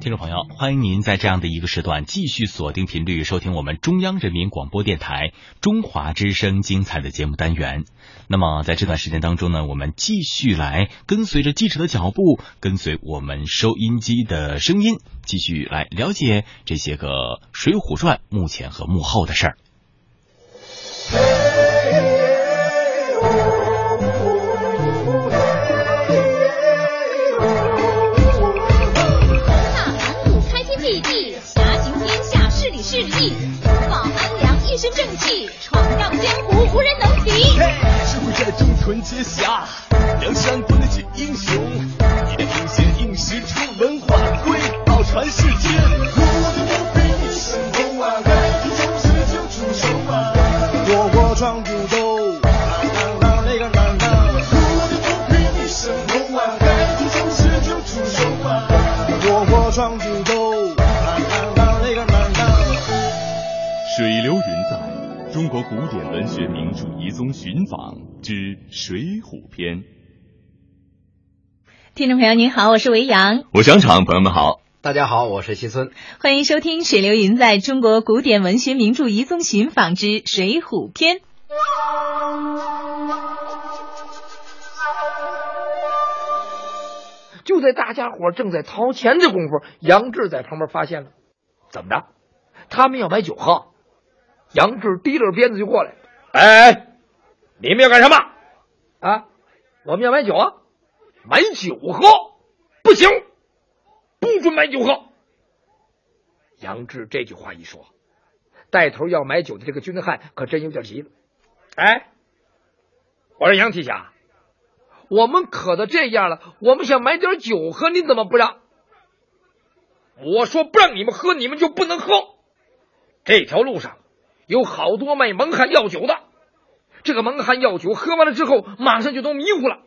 听众朋友，欢迎您在这样的一个时段继续锁定频率收听我们中央人民广播电台中华之声精彩的节目单元。那么在这段时间当中呢，我们继续来跟随着记者的脚步，跟随我们收音机的声音，继续来了解这些个《水浒传》目前和幕后的事儿。身正气，闯荡江湖无人能敌。智慧在中存接侠，梁山不能解英雄。你的英贤应时出，文化瑰宝传世间。典文学名著遗踪寻访之《水浒篇》。听众朋友您好，我是维扬，我是场，朋友们好。大家好，我是西村，欢迎收听《水流云在中国古典文学名著遗踪寻访之《水浒篇》。就在大家伙正在掏钱的功夫，杨志在旁边发现了，怎么着？他们要买酒喝。杨志提溜鞭子就过来，哎，你们要干什么？啊，我们要买酒啊，买酒喝不行，不准买酒喝。杨志这句话一说，带头要买酒的这个军汉可真有点急了。哎，我说杨提辖，我们渴的这样了，我们想买点酒喝，你怎么不让？我说不让你们喝，你们就不能喝。这条路上。有好多卖蒙汗药酒的，这个蒙汗药酒喝完了之后，马上就都迷糊了，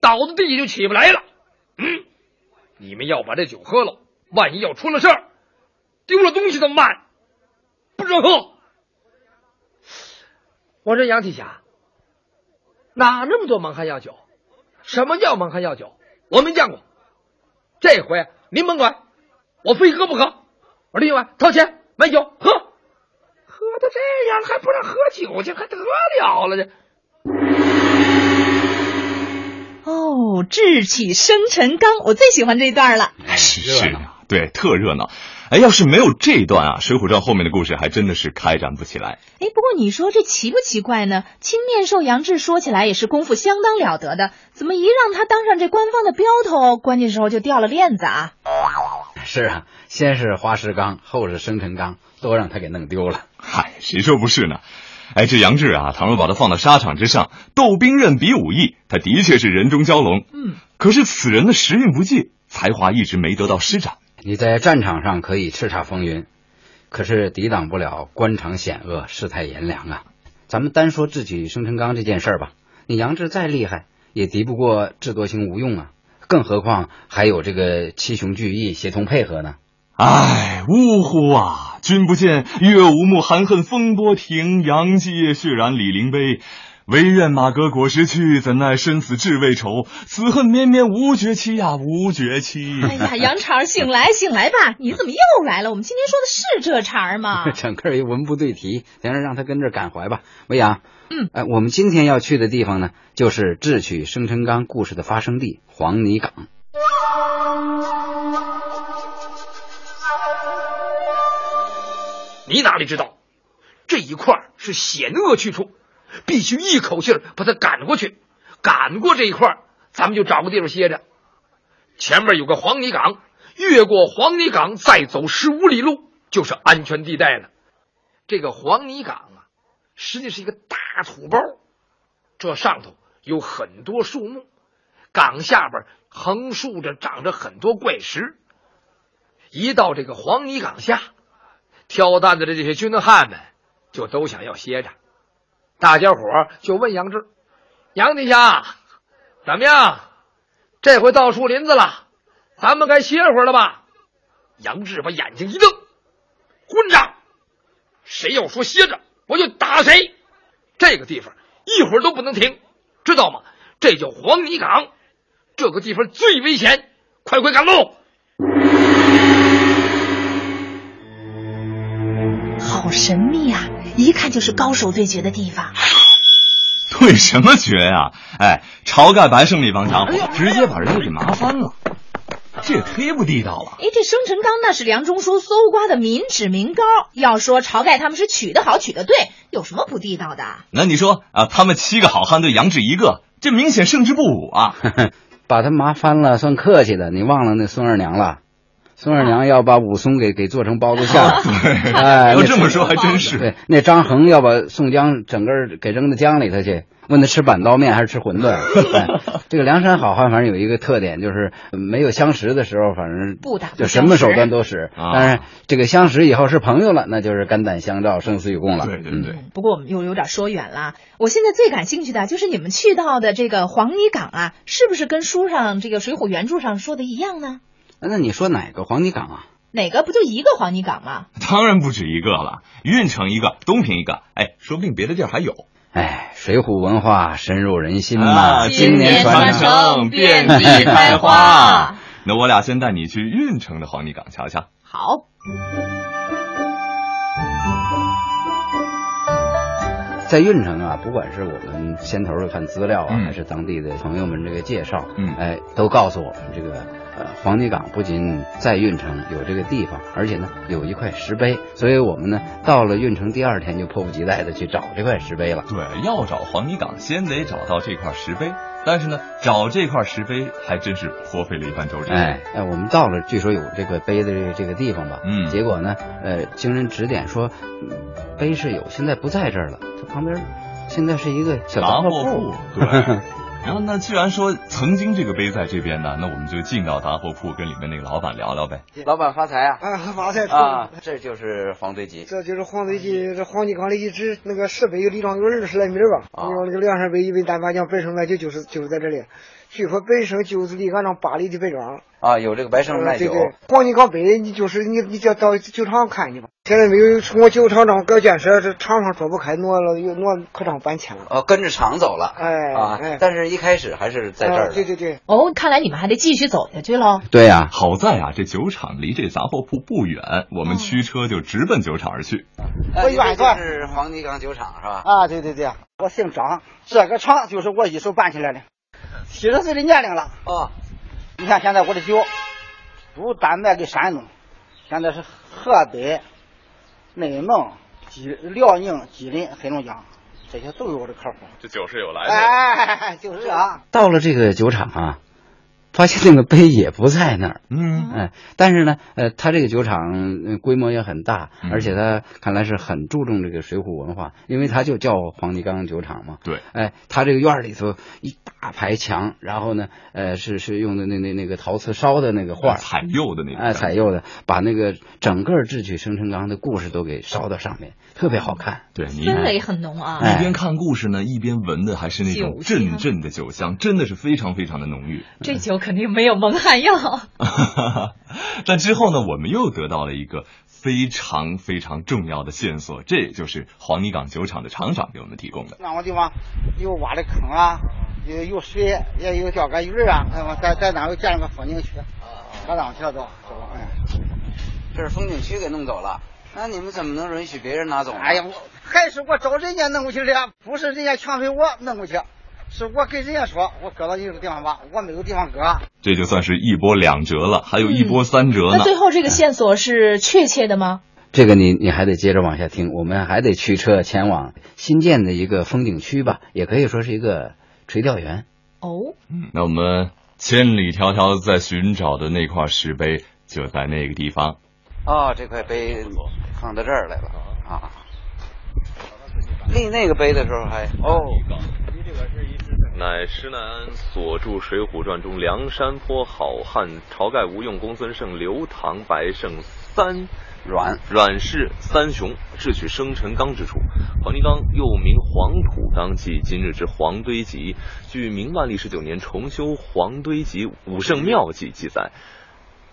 倒在地就起不来了。嗯，你们要把这酒喝了，万一要出了事儿，丢了东西怎么办？不准喝！我说杨提辖，哪那么多蒙汗药酒？什么叫蒙汗药酒？我没见过。这回您甭管，我非喝不可。我说另外掏钱买酒喝。喝成这样了，还不让喝酒去，还得了了这？哦，智取生辰纲，我最喜欢这一段了。是是，对，特热闹。哎，要是没有这一段啊，《水浒传》后面的故事还真的是开展不起来。哎，不过你说这奇不奇怪呢？青面兽杨志说起来也是功夫相当了得的，怎么一让他当上这官方的镖头，关键时候就掉了链子啊？是啊，先是花石纲，后是生辰纲，都让他给弄丢了。嗨，谁说不是呢？哎，这杨志啊，倘若把他放到沙场之上斗兵刃比武艺，他的确是人中蛟龙。嗯，可是此人的时运不济，才华一直没得到施展。你在战场上可以叱咤风云，可是抵挡不了官场险恶、世态炎凉啊！咱们单说智取生辰纲这件事儿吧，你杨志再厉害，也敌不过智多星吴用啊！更何况还有这个七雄聚义协同配合呢？唉，呜呼啊！君不见岳武穆含恨风波亭，杨继业血染李陵碑。唯愿马革裹尸去，怎奈生死志未酬。此恨绵绵无绝期呀，无绝期。哎呀，杨茬醒来醒来吧！你怎么又来了？我们今天说的是这茬吗？整个一文不对题，行了，让他跟这感怀吧。维扬，嗯，哎，我们今天要去的地方呢，就是智取生辰纲故事的发生地黄泥岗。你哪里知道，这一块是险恶去处。必须一口气把他赶过去，赶过这一块咱们就找个地方歇着。前面有个黄泥岗，越过黄泥岗再走十五里路就是安全地带了。这个黄泥岗啊，实际是一个大土包，这上头有很多树木，岗下边横竖着长着很多怪石。一到这个黄泥岗下，挑担子的这些军汉们就都想要歇着。大家伙就问杨志：“杨地下怎么样？这回到树林子了，咱们该歇会儿了吧？”杨志把眼睛一瞪：“混账！谁要说歇着，我就打谁！这个地方一会儿都不能停，知道吗？这叫黄泥岗，这个地方最危险，快快赶路！”神秘啊，一看就是高手对决的地方。对什么决呀、哎，晁盖、白胜那帮家伙直接把人家给麻翻了，这也忒不地道了。哎，这生辰纲那是梁中书搜刮的民脂民膏，要说晁盖他们是取得好取得对，有什么不地道的？那你说啊，他们七个好汉对杨志一个，这明显胜之不武啊！把他麻翻了算客气的，你忘了那孙二娘了？孙二娘要把武松给给做成包子馅，对，哎，要这么说还真是。对，那张衡要把宋江整个给扔到江里头去，问他吃板刀面还是吃馄饨。哎，这个梁山好汉反正有一个特点，就是没有相识的时候，反正不打不就什么手段都使。啊但是这个相识以后是朋友了，那就是肝胆相照、生死与共了。对对对，嗯不过我们又有点说远了。我现在最感兴趣的就是你们去到的这个黄泥岗啊，是不是跟书上这个《水浒》原著上说的一样呢？嗯。那你说哪个黄泥岗啊？哪个不就一个黄泥岗吗？当然不止一个了，运城一个，东平一个，哎，说不定别的地儿还有。哎，水浒文化深入人心呐、啊经年传承承，遍地开花。那我俩先带你去运城的黄泥岗瞧瞧。好，在运城啊，不管是我们先头的看资料啊，嗯还是当地的朋友们这个介绍，嗯哎，都告诉我们这个呃黄泥岗不仅在运城有这个地方，而且呢有一块石碑，所以我们呢到了运城第二天就迫不及待的去找这块石碑了。对，要找黄泥岗，先得找到这块石碑。但是呢，找这块石碑还真是颇费了一番周折。哎，哎，我们到了，据说有这个碑的这个这个地方吧，嗯结果呢，呃，经人指点说，嗯碑是有，现在不在这儿了，它旁边现在是一个小杂货货铺，对。然后那既然说曾经这个碑在这边呢，那我们就进到杂货铺，跟里面那个老板聊聊呗。老板发财啊！啊，发财啊，这就是黄堆集。这就是黄堆集，这黄泥岗的遗址，那个石碑有里长有二十来米吧。啊你说那个梁山伯一杯单八将本生卖酒就是就是在这里。据说本身就是离俺这八里的北庄。啊，有这个白胜卖酒对对，黄泥岗北你就是你你就到酒厂看去吧。现在没有从我酒厂长搞建设，这厂上说不开，挪了又挪科长搬迁了。哦，跟着厂走了，哎啊哎，但是一开始还是在这儿啊对对对，哦，看来你们还得继续走下去喽。对呀，好在啊，这酒厂离这杂货铺不远，我们驱车就直奔酒厂而去。我远段是黄泥岗酒厂是吧？啊，对对对，我姓张，这个厂就是我一手办起来的，七十岁的年龄了。啊，你看现在我的酒，不单卖给山东，现在是河北、内蒙、吉辽宁、吉林、黑龙江，这些都有我的客户。这酒是有来哎，就是啊，到了这个酒厂啊，发现那个碑也不在那儿。嗯，哎，但是呢，呃，他这个酒厂呃规模也很大，嗯而且他看来是很注重这个水浒文化，因为他就叫黄泥冈酒厂嘛。对，哎，他这个院儿里头一大排墙，然后呢，呃，是是用的那那那个陶瓷烧的那个画儿，彩釉的那种。哎，彩釉的，把那个整个智取生辰纲的故事都给烧到上面，特别好看。对，你氛围很浓啊。哎一边看故事呢，一边闻的还是那种阵阵的酒香，真的是非常非常的浓郁。这酒肯定没有蒙汗药。但之后呢，我们又得到了一个非常非常重要的线索，这也就是黄泥岗酒厂的厂长给我们提供的。那个地方有挖的坑啊，有有水，也有钓个鱼啊，在在那又建了个风景区，可当去了都，哎。这是风景区给弄走了，那你们怎么能允许别人拿走呢？哎呀，我还是我找人家弄过去的呀，不是人家强推我弄过去，是我跟人家说，我搁到你这个地方吧，我没有地方搁。这就算是一波两折了，还有一波三折呢。那最后这个线索是确切的吗？这个你你还得接着往下听，我们还得驱车前往新建的一个风景区吧，也可以说是一个垂钓园。哦，嗯那我们千里迢迢在寻找的那块石碑就在那个地方。哦，这块碑放到这儿来了啊！立那个碑的时候还哦，乃施耐庵所著《水浒传》中梁山坡好汉晁盖、吴用、公孙胜、刘唐、白胜三阮阮氏三雄智取生辰纲之处。黄泥冈又名黄土冈，即今日之黄堆集。据明万历十九年重修黄堆集武圣庙记记载，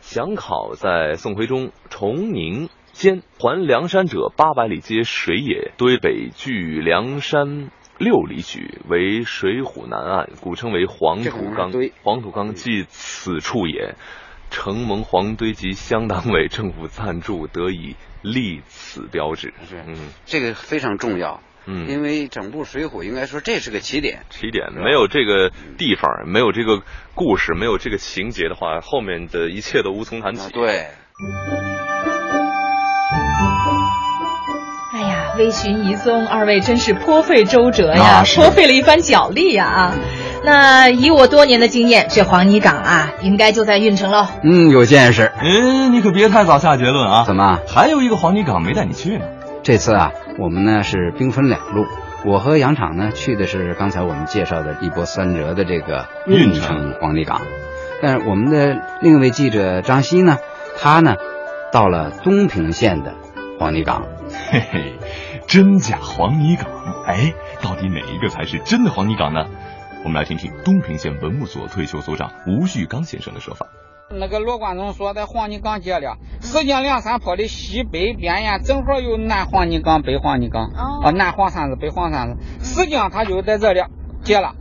详考在宋徽宗崇宁间还梁山者八百里皆水也，堆北距梁山。六里许为水浒南岸，古称为黄土岗。黄土岗即此处也。承蒙黄堆及乡党委政府赞助，得以立此标志。是嗯这个非常重要，嗯，因为整部《水浒》应该说这是个起点。起点没有这个地方，没有这个故事，没有这个情节的话，后面的一切都无从谈起。啊，对，微寻一踪，二位真是颇费周折呀颇费了一番脚力呀啊！那以我多年的经验，这黄泥岗啊，应该就在运城喽。嗯，有见识。哎，你可别太早下结论啊！怎么？还有一个黄泥岗没带你去呢？这次啊，我们呢是兵分两路，我和杨昶呢去的是刚才我们介绍的一波三折的这个运城黄泥岗，但是我们的另一位记者张希呢，他呢到了东平县的黄泥岗。嘿嘿，真假黄泥岗，哎，到底哪一个才是真的黄泥岗呢？我们来听听东平县文物所退休所长吴旭刚先生的说法。那个罗贯中说在黄泥岗结了，实际上梁山坡的西北边沿正好有南黄泥岗、北黄泥岗，哦啊，南黄山子、北黄山子，实际上他就在这里结了。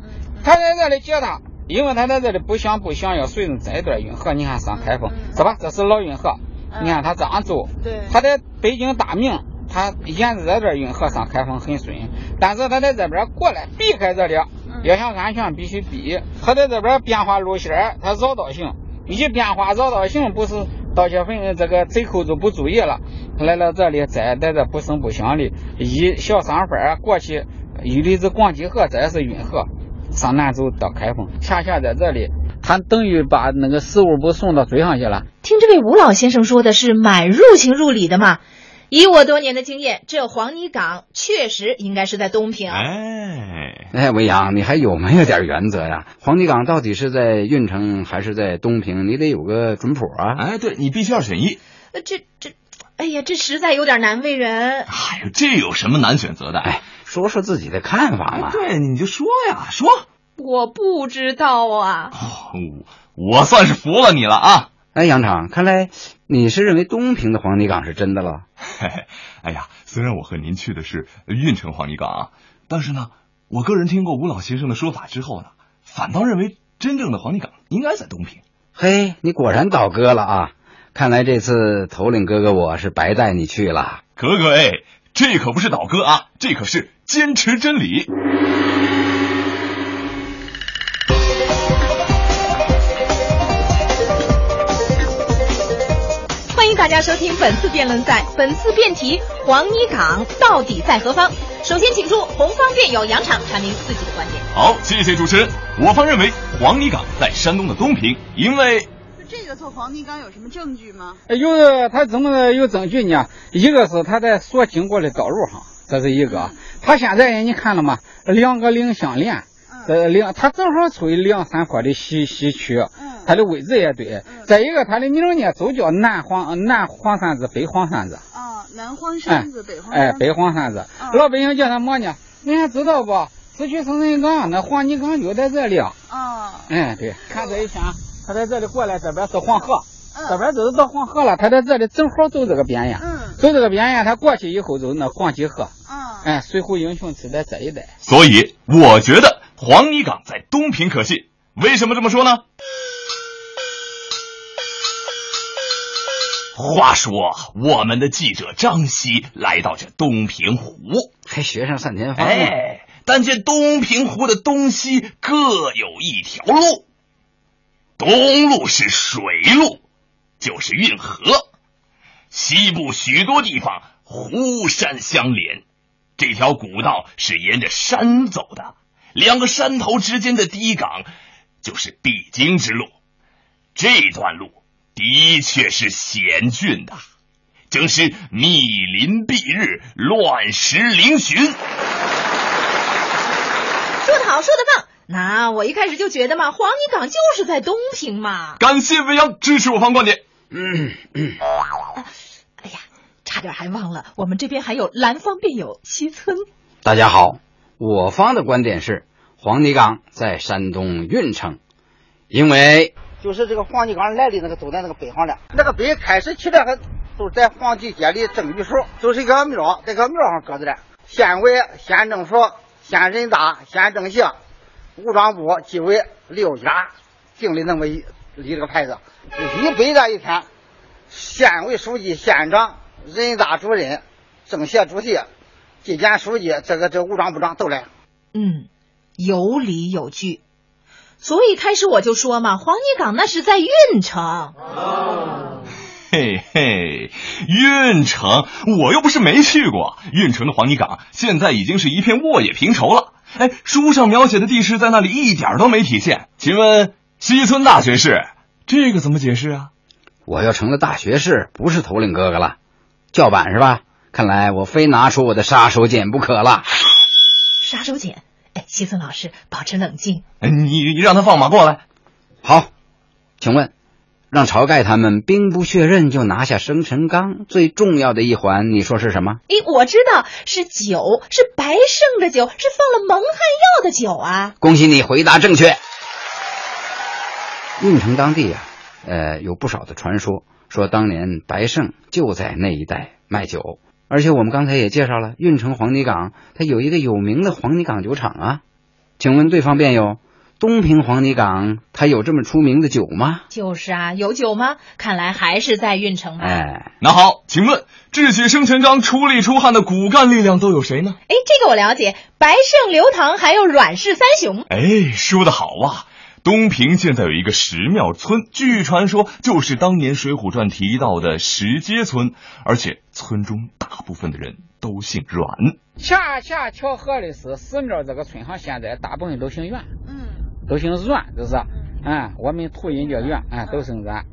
他在这里结他，因为他在这里不想不想要顺着这一段运河，你看上开封是吧？这是老运河，你看他这样走，对他在北京大名，他沿着这段运河上开封很顺，但是他在这边过来避开这里，要想安全必须避。他在这边变化路线儿，他绕道行，一变化绕道行，不是盗窃分这个贼寇就不注意了，来到这里再在这不声不响的一小商贩过去，一里子广济河，这也是运河，上南走到开封，恰恰在这里，他等于把那个食物不送到嘴上去了。听这位吴老先生说的是满入情入理的嘛？以我多年的经验，这黄泥岗确实应该是在东平。哎，哎，文阳，你还有没有点原则呀？黄泥岗到底是在运城还是在东平？你得有个准谱啊！哎，对你必须要选一。呃这这，哎呀，这实在有点难为人。哎呦，这有什么难选择的？哎，说说自己的看法嘛。对，你就说呀，说。我不知道啊。哦我算是服了你了啊！哎，杨厂，看来你是认为东平的黄泥岗是真的了。嘿嘿，哎呀，虽然我和您去的是运城黄泥岗啊，但是呢，我个人听过吴老先生的说法之后呢，反倒认为真正的黄泥岗应该在东平。嘿，你果然倒戈了啊！看来这次头领哥哥我是白带你去了。哥哥哎，这可不是倒戈啊，这可是坚持真理。大家收听本次辩论赛，本次辩题黄泥岗到底在何方？首先请出红方辩友杨昶阐明自己的观点。好，谢谢主持人。我方认为黄泥岗在山东的东平，因为这个做黄泥岗有什么证据吗？有他怎么有证据呢？一个是他在所经过的道路上，这是一个。他现在你看了吗？两个岭相连，呃，两他正好处于梁山坡的西西区，它的位置也对。再一个，它的名呢都叫南黄南黄山子、北黄山子。啊，南黄山子、北黄哎，山子。北黄山子，老百姓叫它么呢？你还知道不？市区生人岗那黄泥岗就在这里。啊，哎，对，看这一圈，它在这里过来，这边是黄河，这边就是到黄河了，他在这里正好走这个边沿，嗯走这个边沿，他过去以后就是那黄济河，啊，哎，水浒英雄是在这一带。所以我觉得黄泥岗在东平可信。为什么这么说呢？话说，我们的记者张希来到这东平湖，还学上单田芳。哎，但见东平湖的东西各有一条路，东路是水路，就是运河；西部许多地方湖山相连，这条古道是沿着山走的，两个山头之间的堤岗就是必经之路。这段路的确是险峻的，正是密林蔽日，乱石嶙峋。说得好，说得棒。那我一开始就觉得嘛，黄泥岗就是在东平嘛。感谢未央支持我方观点。嗯嗯，哎呀，差点还忘了，我们这边还有蓝方便友西村。大家好，我方的观点是黄泥岗在山东运城，因为就是这个黄继刚来的那个都在那个北方了，那个碑开始起来还都是在黄帝街里正据处，就是一个庙，在个庙上搁着的。县委、县政府、县人大、县政协、武装部纪委六家定的那么一立这个牌子，一百这一天，县委书记、县长、人大主任、政协主席、纪检书记，这个这武装部长都来。嗯，有理有据。所以开始我就说嘛，黄泥岗那是在运城。嘿嘿，运城，我又不是没去过。运城的黄泥岗现在已经是一片沃野平畴了。哎，书上描写的地势在那里一点都没体现。请问西村大学士，这个怎么解释啊？我要成了大学士，不是头领哥哥了，叫板是吧？看来我非拿出我的杀手锏不可了。杀手锏？哎，西村老师，保持冷静。哎，你你让他放马过来。好，请问。让晁盖他们兵不血刃就拿下生辰纲，最重要的一环，你说是什么？诶，我知道是酒，是白胜的酒，是放了蒙汗药的酒啊！恭喜你回答正确。运城当地啊，呃，有不少的传说，说当年白胜就在那一带卖酒，而且我们刚才也介绍了，运城黄泥岗它有一个有名的黄泥岗酒厂啊。请问对方辩友？东平黄泥岗，它有这么出名的酒吗？就是啊，有酒吗？看来还是在运城吧。哎，那好，请问智取生辰纲出力出汗的骨干力量都有谁呢？哎，这个我了解，白胜、刘唐还有阮氏三雄。哎，说的好啊！东平现在有一个石庙村，据传说就是当年《水浒传》提到的石阶村，而且村中大部分的人都姓阮。恰恰巧合的是，石庙这个村上现在大部分都姓阮。嗯。都姓阮，就是，嗯，我们土人叫阮，嗯，都姓阮，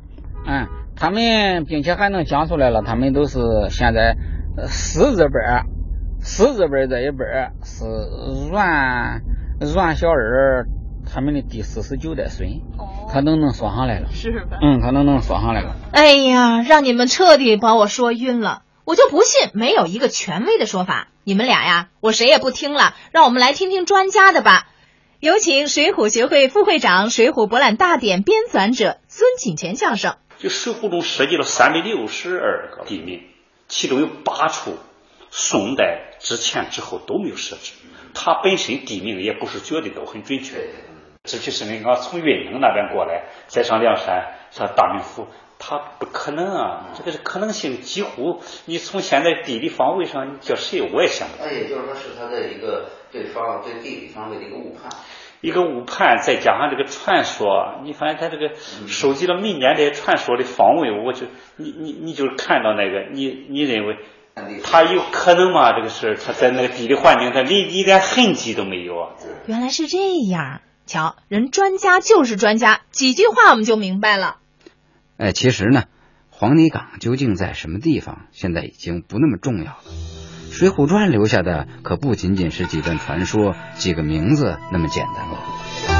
嗯，他们并且还能讲出来了，他们都是现在四字辈四字辈这一辈是阮阮小二他们的第四十九代孙，他都能说上来了，是吧？嗯，他都能说上来了。哎呀，让你们彻底把我说晕了，我就不信没有一个权威的说法。你们俩呀，我谁也不听了，让我们来听听专家的吧。有请水浒学会副会长、水浒博览大典编纂者孙锦泉教授。就水浒中涉及了三百六十二个地名，其中有八处宋代之前之后都没有设置。它本身地名也不是绝对都很准确。这就是那个从运城那边过来，再上梁山，上大名府，他不可能啊！这个是可能性几乎，你从现在地理方位上，你叫谁我也想不到。那也就是说，是他的一个。对方对地理方位的一个误判，一个误判，再加上这个传说，你发现他这个收集了民间这些传说的方位，我就你你你就看到那个，你你认为他有可能吗？这个事他在那个地理环境，他连一点痕迹都没有啊！原来是这样，瞧，人专家就是专家，几句话我们就明白了。哎，其实呢，黄泥岗究竟在什么地方，现在已经不那么重要了。《水浒传》留下的可不仅仅是几段传说、几个名字那么简单了。